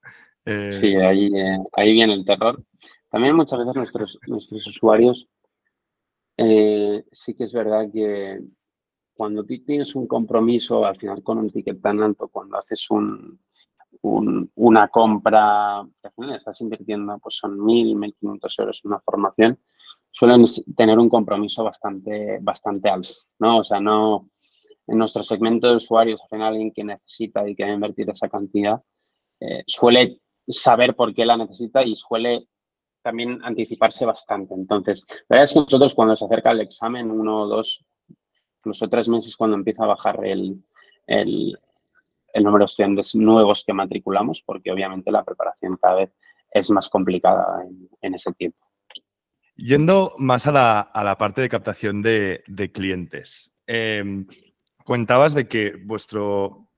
Eh. Sí, ahí, eh, ahí viene el terror. También muchas veces nuestros, nuestros usuarios, eh, sí que es verdad que cuando tienes un compromiso al final con un ticket tan alto, cuando haces un, una compra que al final estás invirtiendo, pues son 1.000, 1.500 euros en una formación, suelen tener un compromiso bastante, bastante alto, ¿no? O sea, no, en nuestro segmento de usuarios, al final alguien que necesita y que invertir esa cantidad, eh, suele saber por qué la necesita y suele también anticiparse bastante. Entonces, la verdad es que nosotros cuando se acerca el examen, uno o dos, incluso tres meses cuando empieza a bajar el, el número de estudiantes nuevos que matriculamos, porque obviamente la preparación cada vez es más complicada en, ese tiempo.
Yendo más a la, parte de captación de, clientes, em, comentabas de que vuestro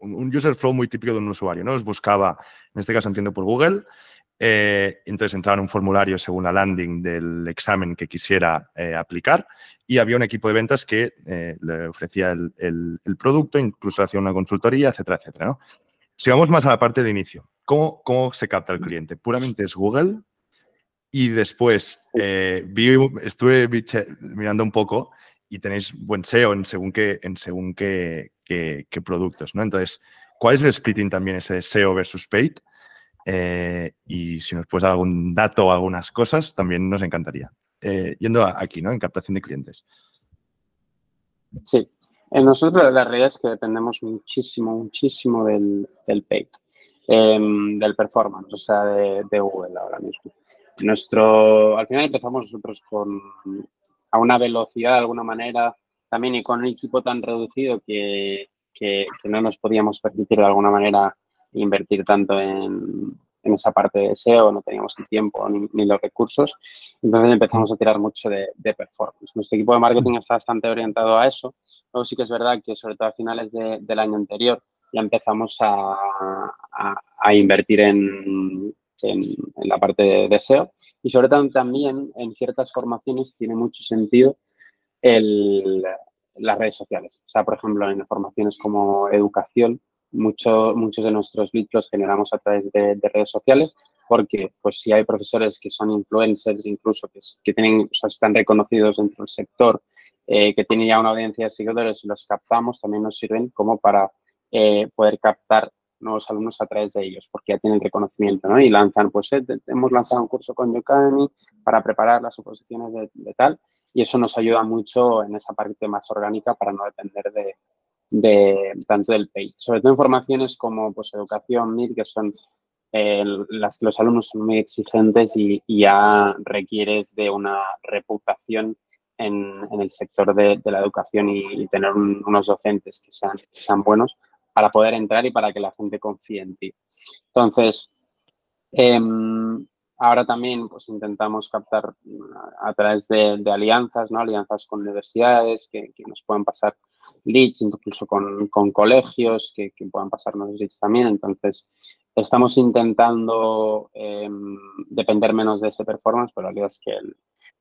un user flow muy típico de un usuario, ¿no? Os buscaba, en este caso entiendo por Google, eh, entonces entraba en un formulario según la landing del examen que quisiera eh, aplicar y había un equipo de ventas que eh, le ofrecía el, producto, incluso hacía una consultoría, etcétera, etcétera. ¿no? Si vamos más a la parte del inicio, ¿cómo, se capta el cliente? ¿Puramente es Google? Y después estuve mirando un poco y tenéis buen SEO en según qué, en según qué, productos. ¿no? Entonces, ¿cuál es el splitting también ese SEO versus paid? Eh, y si nos puedes dar algún dato o algunas cosas, también nos encantaría. Eh, yendo aquí, ¿no? En captación de clientes.
Sí. En nosotros la realidad es que dependemos muchísimo, muchísimo del, del paid, em, del performance, o sea, de, Google ahora mismo. Nuestro, al final empezamos nosotros con a una velocidad de alguna manera también y con un equipo tan reducido que, que no nos podíamos permitir de alguna manera invertir tanto en, en esa parte de SEO, no teníamos el tiempo ni, los recursos. Entonces empezamos a tirar mucho de, de, performance. Nuestro equipo de marketing está bastante orientado a eso. Luego sí que es verdad que sobre todo a finales del año anterior ya empezamos a, a, invertir en, en, la parte de, SEO y sobre todo también en ciertas formaciones tiene mucho sentido el, las redes sociales. O sea, por ejemplo, en formaciones como educación, mucho, muchos de nuestros leads los generamos a través de, redes sociales porque pues si hay profesores que son influencers incluso que, que tienen, están reconocidos dentro del sector, eh, que tienen ya una audiencia de seguidores y los captamos, también nos sirven como para eh, poder captar nuevos alumnos a través de ellos, porque ya tienen reconocimiento, ¿no? Y lanzan, pues eh, hemos lanzado un curso con Academy para preparar las oposiciones de, de, tal, y eso nos ayuda mucho en esa parte más orgánica para no depender de, de tanto del PAY. Sobre todo informaciones como pues, educación, MIR, que son eh, las que los alumnos son muy exigentes y, ya requieres de una reputación en, el sector de, la educación y, tener unos docentes que sean, sean buenos para poder entrar y para que la gente confíe en ti. Entonces, em, ahora también pues intentamos captar a través de, alianzas, ¿no? Alianzas con universidades que, que, nos puedan pasar leads, incluso con, colegios que, puedan pasarnos leads también. Entonces, estamos intentando em, depender menos de ese performance, pero la realidad es que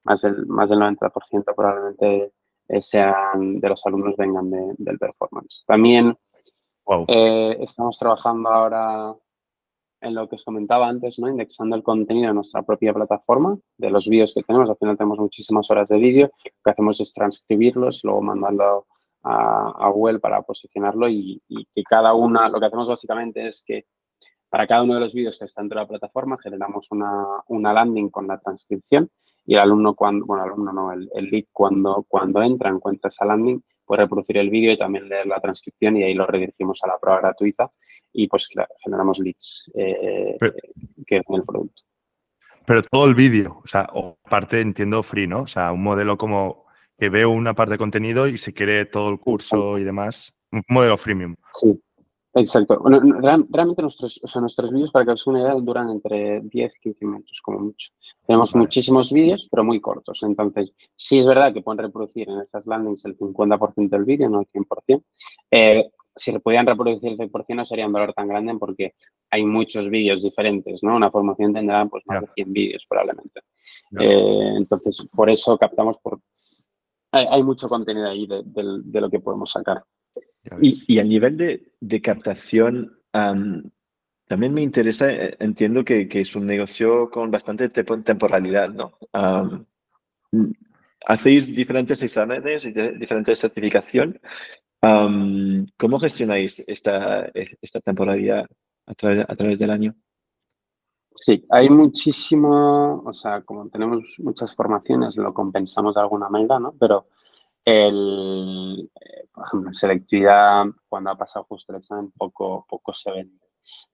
más, del, más del 90% probablemente eh, sean de los alumnos vengan del performance. También eh, estamos trabajando ahora en lo que os comentaba antes, ¿no? indexando el contenido en nuestra propia plataforma, de los vídeos que tenemos. Al final tenemos muchísimas horas de vídeo. Lo que hacemos es transcribirlos, luego mandarlo a, a Google para posicionarlo y, que cada una, lo que hacemos básicamente es que para cada uno de los vídeos que está dentro de la plataforma generamos una, landing con la transcripción y el alumno cuando, bueno, el alumno no, el, el lead cuando, cuando entra encuentra esa landing puede reproducir el vídeo y también leer la transcripción y ahí lo redirigimos a la prueba gratuita y pues generamos leads eh, que es el producto.
Pero todo el vídeo, o sea, o parte entiendo free, ¿no? O sea, un modelo como que veo una parte de contenido y se quiere todo el curso y demás, un modelo freemium.
Sí, Exacto. Bueno, realmente nuestros, o nuestros vídeos, para que os una idea, duran entre 10 y 15 minutos, como mucho. Tenemos muchísimos vídeos, pero muy cortos. Entonces, sí es verdad que pueden reproducir en estas landings el 50% del vídeo, no el 100%. Eh, si podían reproducir el 100% no sería un valor tan grande porque hay muchos vídeos diferentes, ¿no? Una formación tendrá pues más de 100 vídeos probablemente. Eh, entonces, por eso captamos por... Hay, mucho contenido ahí de lo que podemos sacar.
Y, a nivel de, captación, también me interesa, eh, entiendo que, es un negocio con bastante temporalidad, ¿no? hacéis diferentes exámenes y diferentes certificación. ¿Cómo gestionáis esta, esta temporalidad a través, a través del año?
Sí, hay muchísimo, o sea, como tenemos muchas formaciones, lo compensamos de alguna manera, ¿no? Pero el, eh, por ejemplo, en selectividad, cuando ha pasado justo el examen, poco, poco se vende.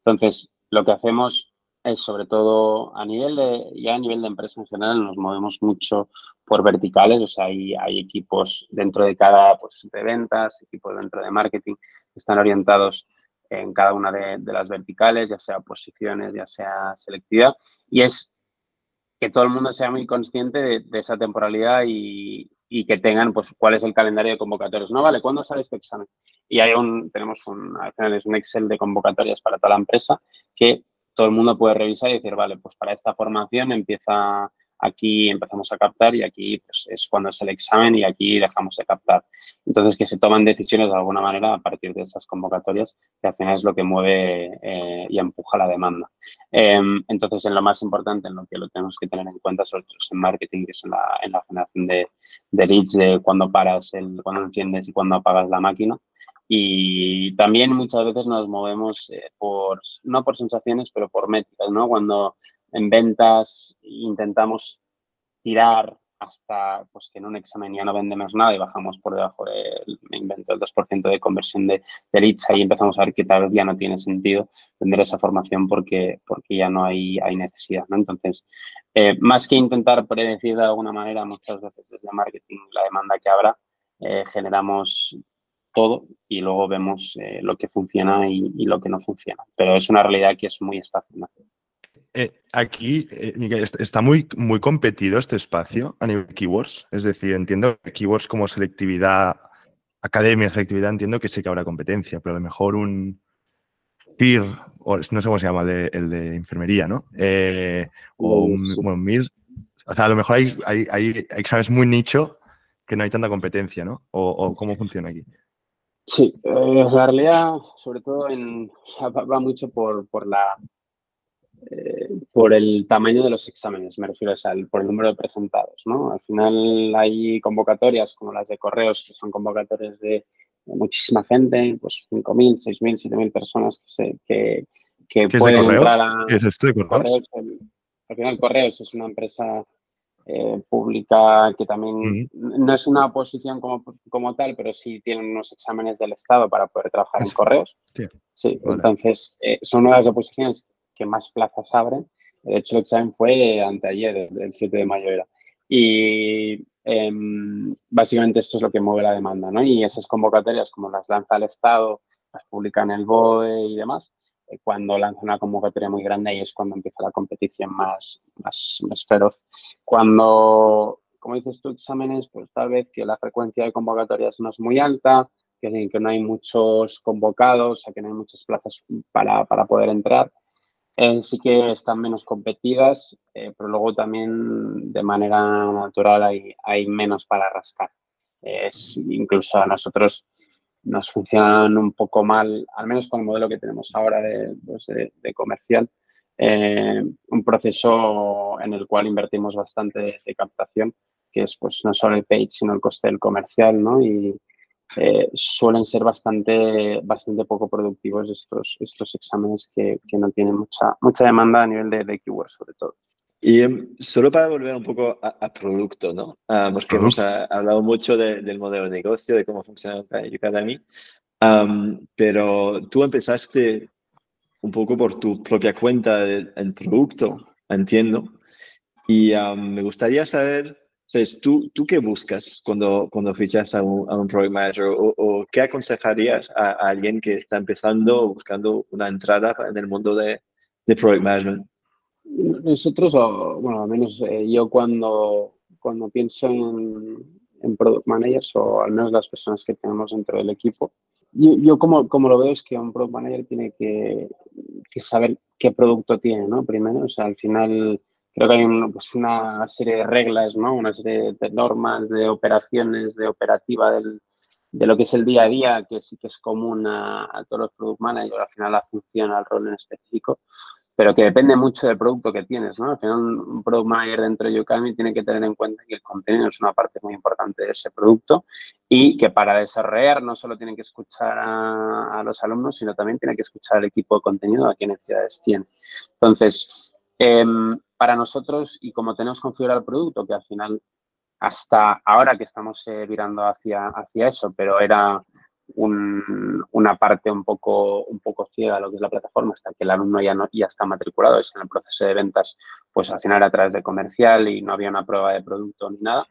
Entonces, lo que hacemos es, sobre todo, a nivel de, ya a nivel de empresa en general, nos movemos mucho por verticales, o sea, hay, hay equipos dentro de cada, pues, de ventas, equipos dentro de marketing, que están orientados en cada una de, las verticales, ya sea posiciones, ya sea selectividad, y es que todo el mundo sea muy consciente de esa temporalidad y, y que tengan, pues, cuál es el calendario de convocatorias. No, vale, ¿cuándo sale este examen? Y hay un, tenemos un, al final es un Excel de convocatorias para toda la empresa que todo el mundo puede revisar y decir, vale, pues para esta formación empieza aquí empezamos a captar y aquí pues, es cuando es el examen y aquí dejamos de captar. Entonces, que se toman decisiones de alguna manera a partir de esas convocatorias, que al final es lo que mueve eh, y empuja la demanda. Em, entonces, en lo más importante, en lo que lo tenemos que tener en cuenta, sobre todo en marketing, que es en la, en la generación de, de, leads, de cuando paras, el, cuando entiendes y cuando apagas la máquina. Y también muchas veces nos movemos eh, por, no por sensaciones, pero por métricas, ¿no? Cuando en ventas intentamos tirar hasta pues, que en un examen ya no vendemos nada y bajamos por debajo del, invento, el 2% de conversión de, de leads, ahí empezamos a ver que tal vez ya no tiene sentido vender esa formación porque, porque ya no hay, hay necesidad. ¿no? Entonces, eh, más que intentar predecir de alguna manera, muchas veces desde marketing la demanda que habrá, eh, generamos todo y luego vemos eh, lo que funciona y, y, lo que no funciona. Pero es una realidad que es muy estacional.
Eh, aquí eh, está muy, muy competido este espacio a nivel de keywords. Es decir, entiendo que keywords como selectividad, academia, selectividad, entiendo que sí que habrá competencia, pero a lo mejor un PIR, o no sé cómo se llama, el de, enfermería, ¿no? Eh, o un, bueno, MIR. O sea, a lo mejor hay, hay, hay, exámenes muy nicho que no hay tanta competencia, ¿no? O, cómo funciona aquí.
Sí, la realidad, sobre todo, en, va mucho por, por la eh, por el tamaño de los exámenes, me refiero a por el número de presentados, ¿no? Al final hay convocatorias como las de correos, que son convocatorias de, muchísima gente, pues 5.000, 6.000, 7.000 personas que, se, que, que pueden entrar a...
¿Qué es esto de correos?
al final Correos es una empresa eh, pública que también no es una oposición como, como tal, pero sí tienen unos exámenes del Estado para poder trabajar en correos. Sí, entonces eh, son las oposiciones que más plazas abren. De hecho, el examen fue anteayer, el 7 de mayo era. Y em, básicamente esto es lo que mueve la demanda, ¿no? Y esas convocatorias, como las lanza el Estado, las publica en el BOE y demás, eh, cuando lanza una convocatoria muy grande ahí es cuando empieza la competición más, más, más feroz. Cuando, como dices tú, exámenes, pues tal vez que la frecuencia de convocatorias no es muy alta, que, que no hay muchos convocados, o sea, que no hay muchas plazas para, para poder entrar. Eh, sí que están menos competidas, eh, pero luego también de manera natural hay, menos para rascar. Es, incluso a nosotros nos funcionan un poco mal, al menos con el modelo que tenemos ahora de, pues comercial, eh, un proceso en el cual invertimos bastante de, captación, que es pues no solo el page, sino el coste del comercial, ¿no? Y, eh, suelen ser bastante, bastante poco productivos estos, estos exámenes que, que no tienen mucha, mucha demanda a nivel de, de keywords sobre todo.
Y em, solo para volver un poco a, producto, ¿no? Ah, porque hemos hablado mucho del modelo de negocio, de cómo funciona Academy, um, pero tú empezaste un poco por tu propia cuenta el producto, entiendo, y me gustaría saber entonces, ¿tú, ¿tú qué buscas cuando, cuando fichas a un, a un Project Manager o, qué aconsejarías a, alguien que está empezando buscando una entrada en el mundo de, de Project Management?
Nosotros, o, bueno, al menos eh, yo cuando, cuando pienso en, en, Product Managers o al menos las personas que tenemos dentro del equipo, yo, yo como, como, lo veo es que un Product Manager tiene que, que saber qué producto tiene, ¿no? Primero, o sea, al final creo que hay pues una serie de reglas, ¿no? una serie de normas, de operaciones, de operativa del, de lo que es el día a día, que sí que es común a, todos los product managers, al final la función, al rol en específico, pero que depende mucho del producto que tienes, ¿no? Al final un product manager dentro de Udemy tiene que tener en cuenta que el contenido es una parte muy importante de ese producto y que para desarrollar no solo tiene que escuchar a, los alumnos, sino también tiene que escuchar al equipo de contenido a qué necesidades tiene. Entonces, eh, para nosotros y como tenemos configurado el producto, que al final hasta ahora que estamos eh, virando hacia, hacia eso, pero era una parte un poco, un poco ciega lo que es la plataforma hasta que el alumno ya, no, ya está matriculado, es en el proceso de ventas, pues al final era a través de comercial y no había una prueba de producto ni nada.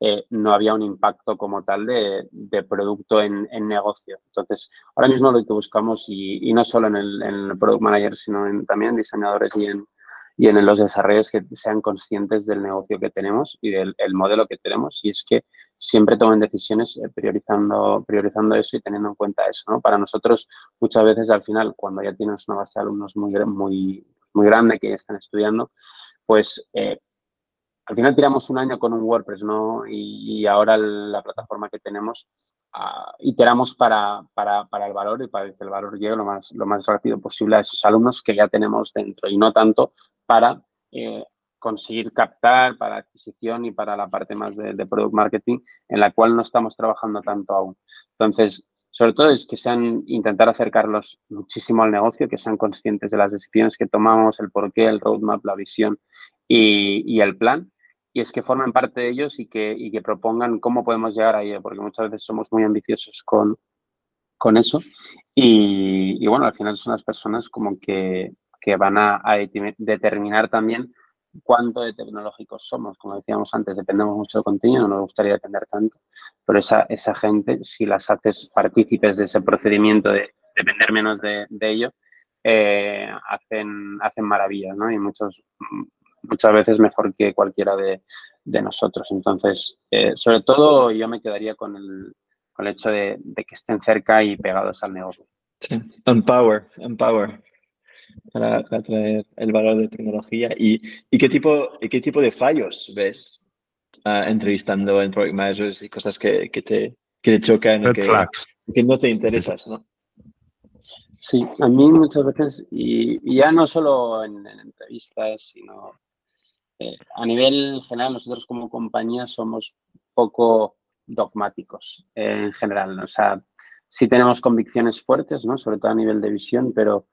Eh, no había un impacto como tal de, producto en, negocio. Entonces, ahora mismo lo que buscamos, y, no solo en el, en Product Manager, sino también en diseñadores y en, y en los desarrollos que sean conscientes del negocio que tenemos y del modelo que tenemos. Y es que siempre tomen decisiones eh, priorizando, priorizando eso y teniendo en cuenta eso. ¿no? Para nosotros, muchas veces al final, cuando ya tienes una base de alumnos muy, muy, muy grande que ya están estudiando, pues eh, al final tiramos un año con un WordPress, ¿no? Y, ahora la plataforma que tenemos uh, iteramos para, para, para, el valor y para que el valor llegue lo más, lo más rápido posible a esos alumnos que ya tenemos dentro y no tanto para eh, conseguir captar para adquisición y para la parte más de, product marketing en la cual no estamos trabajando tanto aún. Entonces, sobre todo es que sean, intentar acercarlos muchísimo al negocio, que sean conscientes de las decisiones que tomamos, el porqué, el roadmap, la visión y, el plan. Y es que formen parte de ellos y que, y que propongan cómo podemos llegar a ello, porque muchas veces somos muy ambiciosos con, con eso. Y, y, bueno, al final son las personas como que que van a, determinar también cuánto de tecnológicos somos. Como decíamos antes, dependemos mucho del contenido, no nos gustaría depender tanto, pero esa, esa gente, si las haces partícipes de ese procedimiento de depender menos de, ello, eh, hacen, hacen maravillas, ¿no? Y muchos, muchas veces mejor que cualquiera de, nosotros. Entonces, eh, sobre todo yo me quedaría con el, con el hecho de, de, que estén cerca y pegados al negocio.
Sí, empower, empower para, atraer el valor de tecnología. ¿Y, y qué, tipo, qué tipo de fallos ves uh, entrevistando en Project Managers y cosas que, que, te, que te chocan y que, que, no te interesas? ¿no?
Sí, a mí muchas veces, y, ya no solo en, entrevistas, sino eh, a nivel general, nosotros como compañía somos poco dogmáticos eh, en general. O sea, sí tenemos convicciones fuertes, ¿no? sobre todo a nivel de visión, pero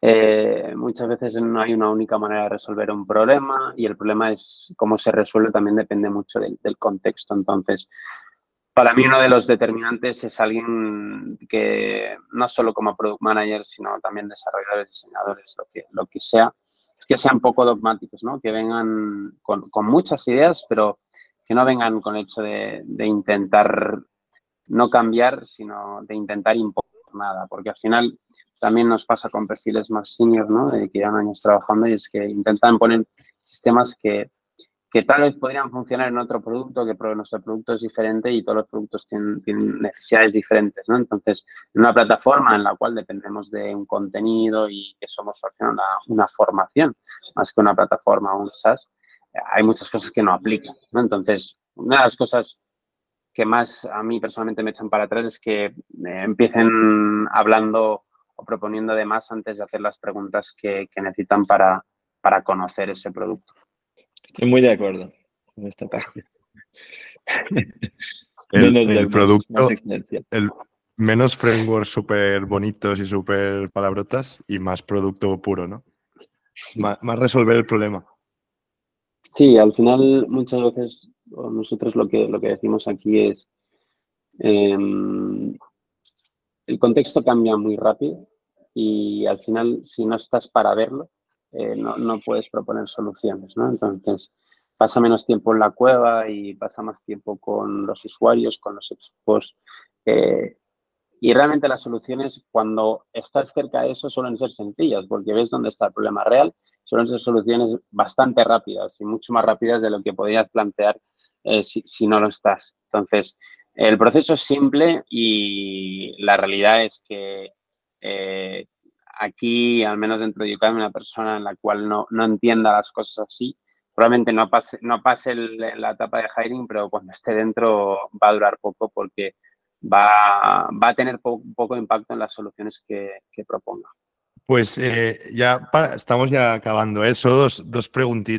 eh, muchas veces no hay una única manera de resolver un problema y el problema es cómo se resuelve también depende mucho del, contexto. Entonces, para mí uno de los determinantes es alguien que no solo como product manager, sino también desarrolladores, diseñadores, lo que, lo que sea, es que sean poco dogmáticos, ¿no? que vengan con, muchas ideas, pero que no vengan con el hecho de, de intentar no cambiar, sino de intentar imponer nada, porque al final también nos pasa con perfiles más senior, ¿no? De que llevan años trabajando y es que intentan poner sistemas que, que tal vez podrían funcionar en otro producto, que nuestro producto es diferente y todos los productos tienen, necesidades diferentes, ¿no? Entonces, en una plataforma en la cual dependemos de un contenido y que somos una, una formación, más que una plataforma un SaaS, hay muchas cosas que no aplican, ¿no? Entonces, una de las cosas que más a mí personalmente me echan para atrás es que empiecen hablando o proponiendo de más antes de hacer las preguntas que, necesitan para, para conocer ese producto.
Estoy muy de acuerdo con esta parte.
el, producto, el menos frameworks súper bonitos y súper palabrotas y más producto puro, ¿no? Más, resolver el problema.
Sí, al final muchas veces nosotros lo que, lo que decimos aquí es em, el contexto cambia muy rápido y al final si no estás para verlo, eh, no, puedes proponer soluciones, ¿no? Entonces, pasa menos tiempo en la cueva y pasa más tiempo con los usuarios, con los equipos. Eh, y realmente las soluciones, cuando estás cerca de eso, suelen ser sencillas, porque ves dónde está el problema real, suelen ser soluciones bastante rápidas y mucho más rápidas de lo que podías plantear eh, si, no lo estás. Entonces, el proceso es simple y la realidad es que aquí, al menos dentro de Udemy, una persona en la cual no, entienda las cosas así, probablemente no pase, no pase la etapa de hiring, pero cuando esté dentro va a durar poco porque va, a tener poco impacto en las soluciones que, proponga.
Pues eh, ya estamos ya acabando eso. Dos, dos,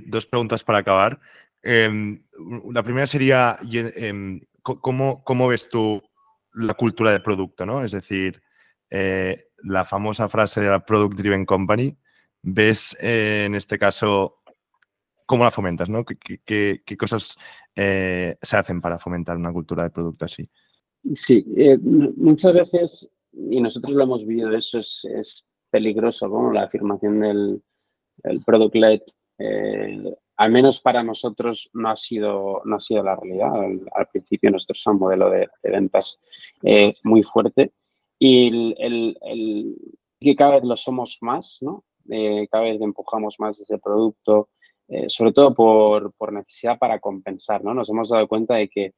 dos preguntas para acabar. Em, la primera sería, em, ¿cómo, ¿cómo, ves tú la cultura de producto? ¿no? Es decir, eh, la famosa frase de la Product Driven Company, ves eh, en este caso cómo la fomentas, ¿no? ¿Qué, cosas eh, se hacen para fomentar una cultura de producto así?
Sí, muchas veces, y nosotros lo hemos vivido, eso es, peligroso, como la afirmación del product led, al menos para nosotros no ha sido, no ha sido la realidad. Al, principio nosotros somos un modelo de, de ventas muy fuerte y el, el, que cada vez lo somos más, ¿no? Eh, cada vez empujamos más ese producto, eh, sobre todo por, por, necesidad para compensar, ¿no? Nos hemos dado cuenta de que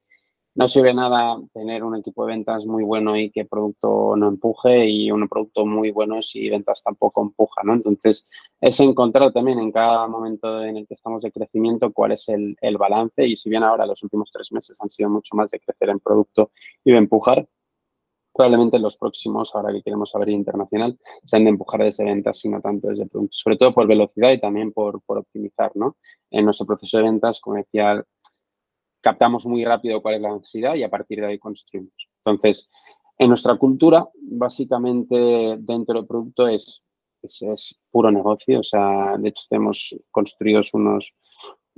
no sirve nada tener un equipo de ventas muy bueno y que producto no empuje y un producto muy bueno si ventas tampoco empuja, ¿no? Entonces, es encontrar también en cada momento en el que estamos de crecimiento cuál es el, el balance y si bien ahora los últimos tres meses han sido mucho más de crecer en producto y de empujar, probablemente los próximos, ahora que queremos saber internacional, sean de empujar desde ventas, sino tanto desde producto, sobre todo por velocidad y también por, optimizar, ¿no? En nuestro proceso de ventas, como decía, captamos muy rápido cuál es la necesidad y a partir de ahí construimos. Entonces, en nuestra cultura, básicamente dentro del producto es, es, es puro negocio, o sea, de hecho tenemos construidos unos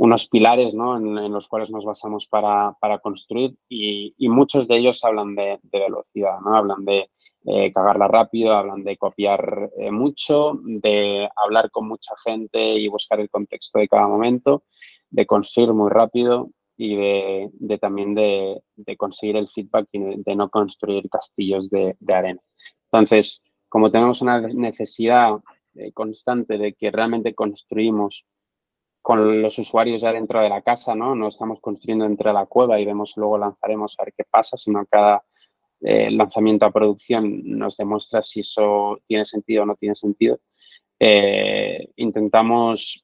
unos pilares ¿no? en, los cuales nos basamos para, para construir y, muchos de ellos hablan de, velocidad, ¿no? hablan de eh, cagarla rápido, hablan de copiar eh, mucho, de hablar con mucha gente y buscar el contexto de cada momento, de construir muy rápido y de, también de, conseguir el feedback y de no construir castillos de, arena. Entonces, como tenemos una necesidad eh, constante de que realmente construimos con los usuarios ya dentro de la casa, ¿no? No estamos construyendo dentro de la cueva y vemos luego lanzaremos a ver qué pasa, sino cada eh, lanzamiento a producción nos demuestra si eso tiene sentido o no tiene sentido. Eh, intentamos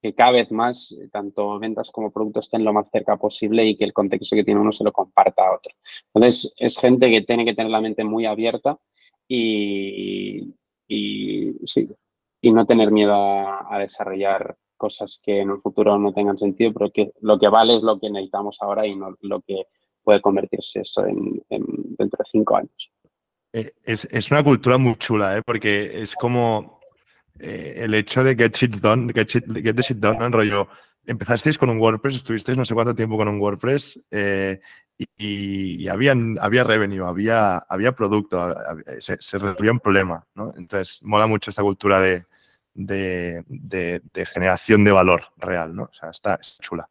que cada vez más, tanto ventas como productos estén lo más cerca posible y que el contexto que tiene uno se lo comparta a otro. Entonces, es gente que tiene que tener la mente muy abierta y, y sí, y no tener miedo a desarrollar cosas que en un futuro no tengan sentido, pero que lo que vale es lo que necesitamos ahora y no lo que puede convertirse eso en, dentro de cinco años.
Eh, es, una cultura muy chula, ¿eh? porque es como eh, el hecho de get shit done, get, the shit done, ¿no? rollo, empezasteis con un WordPress, estuvisteis no sé cuánto tiempo con un WordPress y, habían, había revenue, había, había producto, se, se resolvía un problema, ¿no? Entonces, mola mucho esta cultura de, de, generación de valor real, ¿no? O sea, está, chula.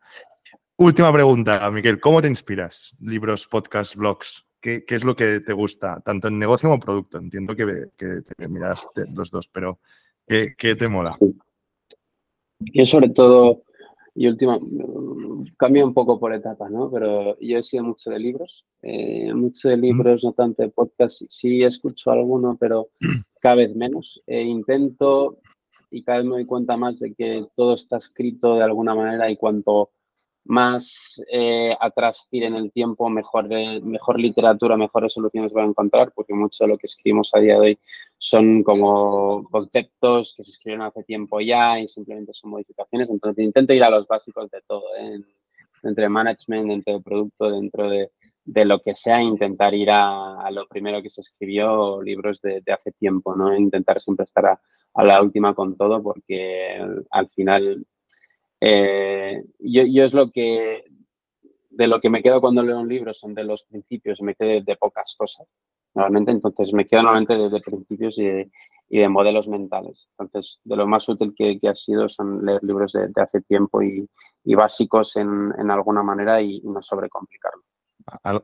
Última pregunta, Miguel, ¿cómo te inspiras? Libros, podcasts, blogs. ¿Qué, es lo que te gusta, tanto en negocio como producto? Entiendo que, te miras los dos, pero ¿qué, te mola?
Yo sobre todo y última, cambia un poco por etapas, ¿no? Pero yo he sido mucho de libros, eh, mucho de libros, no tanto de podcast. Sí escucho alguno, pero cada vez menos. E intento y cada vez me doy cuenta más de que todo está escrito de alguna manera y cuanto más eh, atrás tiren el tiempo, mejor, mejor literatura, mejores soluciones van a encontrar, porque mucho de lo que escribimos a día de hoy son como conceptos que se escribieron hace tiempo ya y simplemente son modificaciones. Entonces intento ir a los básicos de todo, ¿eh? dentro de management, dentro de producto, dentro de, de lo que sea, intentar ir a, lo primero que se escribió, libros de, hace tiempo, ¿no? Intentar siempre estar a, a la última con todo, porque al final eh, yo, es lo que, de lo que me quedo cuando leo un libro, son de los principios, me quedo de, pocas cosas, normalmente, entonces me quedo normalmente de, principios y de, modelos mentales. Entonces, de lo más útil que, ha sido son leer libros de, hace tiempo y, básicos en, alguna manera y, no sobrecomplicarlo.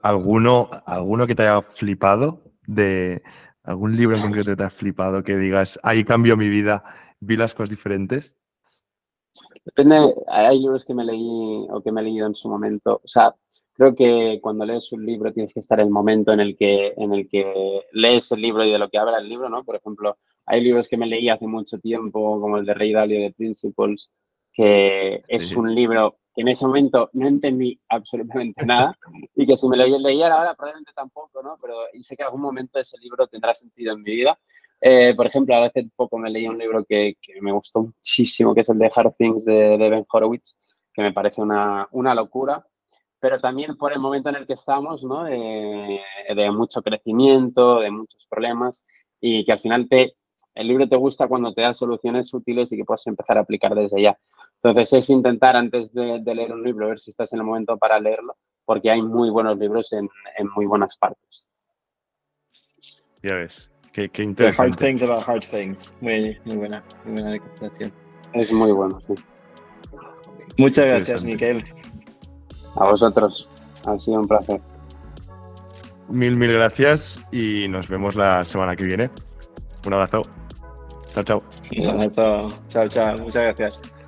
¿Alguno, ¿Alguno que te haya flipado de algún libro en concreto que te haya flipado que digas, ahí cambió mi vida, vi las cosas diferentes?
Depende, hay libros que me leí o que me he leído en su momento. O sea, creo que cuando lees un libro tienes que estar en el momento en el que, en el que lees el libro y de lo que habla el libro, ¿no? Por ejemplo, hay libros que me leí hace mucho tiempo, como el de Rey Dalio de Principles, que es un libro que en ese momento no entendí absolutamente nada y que si me lo leyera ahora probablemente tampoco, ¿no? Pero sé que en algún momento ese libro tendrá sentido en mi vida eh, por ejemplo, hace poco me leí un libro que, me gustó muchísimo, que es el de Hard Things de, Ben Horowitz, que me parece una, una, locura, pero también por el momento en el que estamos, ¿no? de, mucho crecimiento, de muchos problemas, y que al final te, el libro te gusta cuando te da soluciones útiles y que puedes empezar a aplicar desde ya. Entonces es intentar antes de, leer un libro, ver si estás en el momento para leerlo, porque hay muy buenos libros en, en muy buenas partes.
Ya ves. Qué, qué interesante.
hard Things About Hard Things. Muy, muy buena, muy buena recomendación.
Es muy bueno, sí.
Muchas gracias, Miquel.
A vosotros. Ha sido un placer.
Mil, mil gracias y nos vemos la semana que viene. Un abrazo. Chao, chao.
Un abrazo. Chao, chao. Muchas gracias.